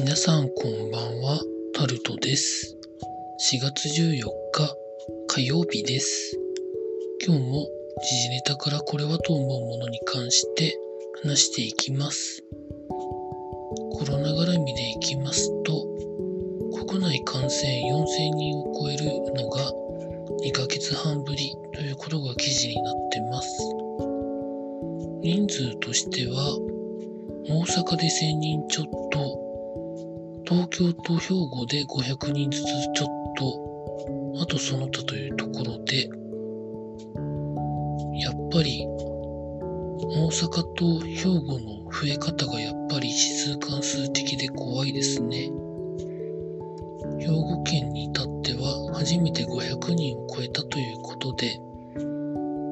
皆さんこんばんは、タルトです。4月14日火曜日です。今日も時事ネタからこれはと思うものに関して話していきます。コロナ絡みでいきますと、国内感染4000人を超えるのが2ヶ月半ぶりということが記事になってます。人数としては大阪で1000人ちょっと、東京と兵庫で500人ずつちょっと、あとその他というところで、やっぱり大阪と兵庫の増え方がやっぱり指数関数的で怖いですね。兵庫県に至っては初めて500人を超えたということで、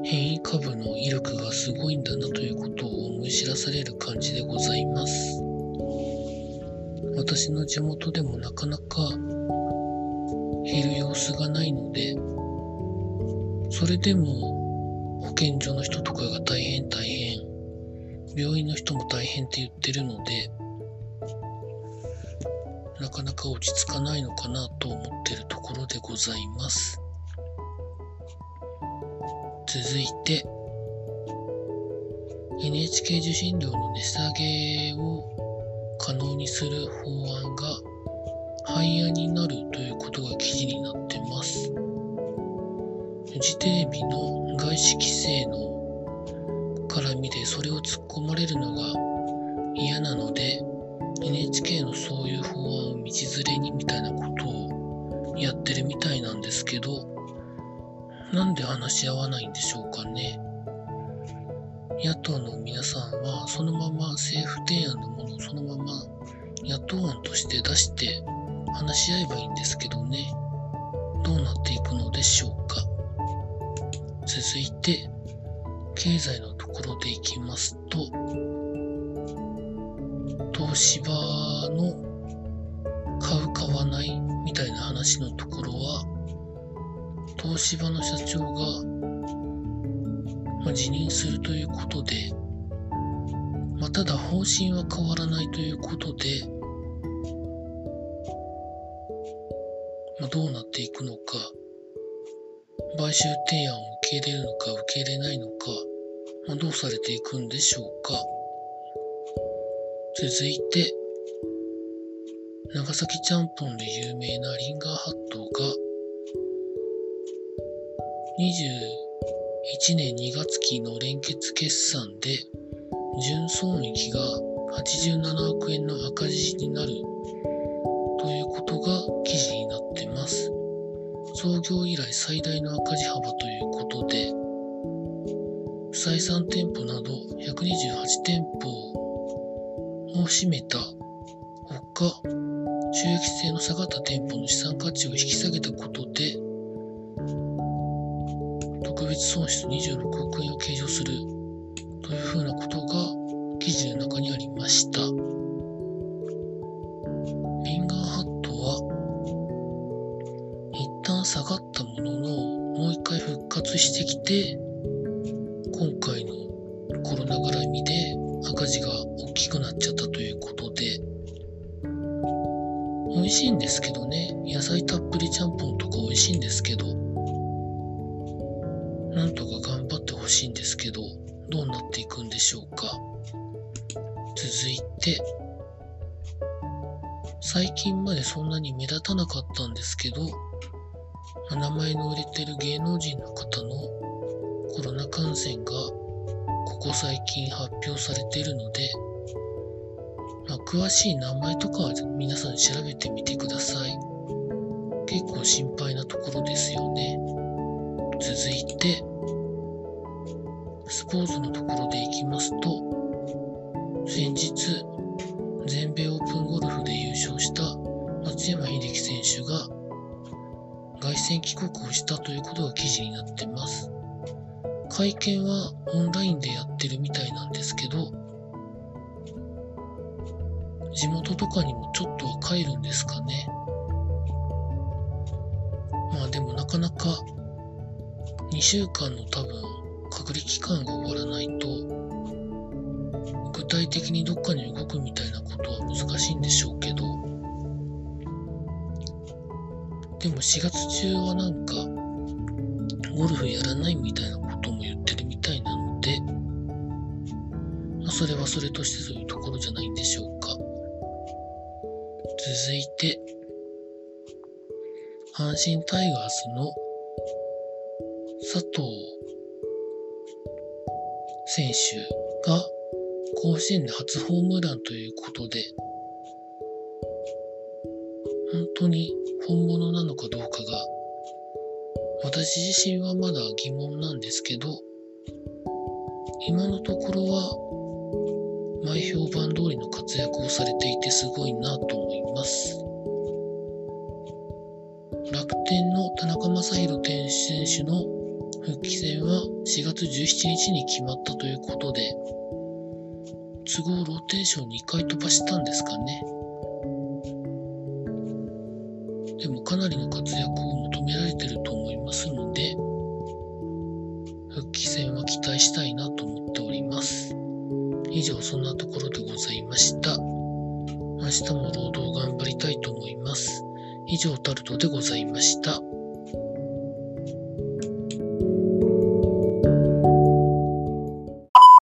変異株の威力がすごいんだなということを思い知らされる感じでございます。私の地元でもなかなか減る様子がないので、それでも保健所の人とかが大変大変、病院の人も大変って言ってるので、なかなか落ち着かないのかなと思ってるところでございます。続いて NHK 受信料の値下げを可能にする法案が廃案になるということが記事になってますフジテレビの外資規制の絡みでそれを突っ込まれるのが嫌なので NHK のそういう法案を道連れにみたいなことをやってるみたいなんですけどなんで話し合わないんでしょうかね。野党の皆さんはそのまま政府提案のものをそのまま野党案として出して話し合えばいいんですけどね。どうなっていくのでしょうか。続いて、経済のところでいきますと、東芝の買う買わないみたいな話のところは、東芝の社長が、まあ、辞任するということで、まあ、ただ方針は変わらないということで、まあ、どうなっていくのか、買収提案を受け入れるのか受け入れないのか、まあ、どうされていくんでしょうか。続いて、長崎ちゃんぽんで有名なリンガーハットが、1年2月期の連結決算で純損益が87億円の赤字になるということが記事になってます。創業以来最大の赤字幅ということで、不採算店舗など128店舗を占めたほか、収益性の下がった店舗の資産価値を引き下げたことで、特別損失26億円を計上するというふうなことが記事の中にありました。リンガーハットは一旦下がったもののもう一回復活してきて今回のコロナ絡みで赤字が大きくなっちゃったということで。美味しいんですけどね。野菜たっぷりちゃんぽんとか美味しいんですけど。なんとか頑張ってほしいんですけど、どうなっていくんでしょうか。続いて、最近までそんなに目立たなかったんですけど、名前の売れてる芸能人の方のコロナ感染がここ最近発表されてるので、まあ、詳しい名前とかは皆さん調べてみてください。結構心配なところですよね。続いて、スポーツのところでいきますと、先日、全米オープンゴルフで優勝した松山英樹選手が凱旋帰国をしたということが記事になってます。会見はオンラインでやってるみたいなんですけど、地元とかにもちょっとは帰るんですかね。まあでもなかなか2週間の多分隔離期間が終わらないと具体的にどっかに動くみたいなことは難しいんでしょうけど、でも4月中はなんか、ゴルフやらないみたいなことも言ってるみたいなので、それはそれとしてそういうところじゃないんでしょうか。続いて、阪神タイガースの佐藤選手が甲子園で初ホームランということで、本当に本物なのかどうかが、私自身はまだ疑問なんですけど、今のところは、前評判通りの活躍をされていてすごいなと思います。楽天の田中将大選手の復帰戦は4月17日に決まったということで、都合ローテーション2回飛ばしたんですかね。でもかなりの活躍を求められてると思いますので、復帰戦は期待したいなと思っております。以上、そんなところでございました。明日も労働頑張りたいと思います。以上、タルトでございました。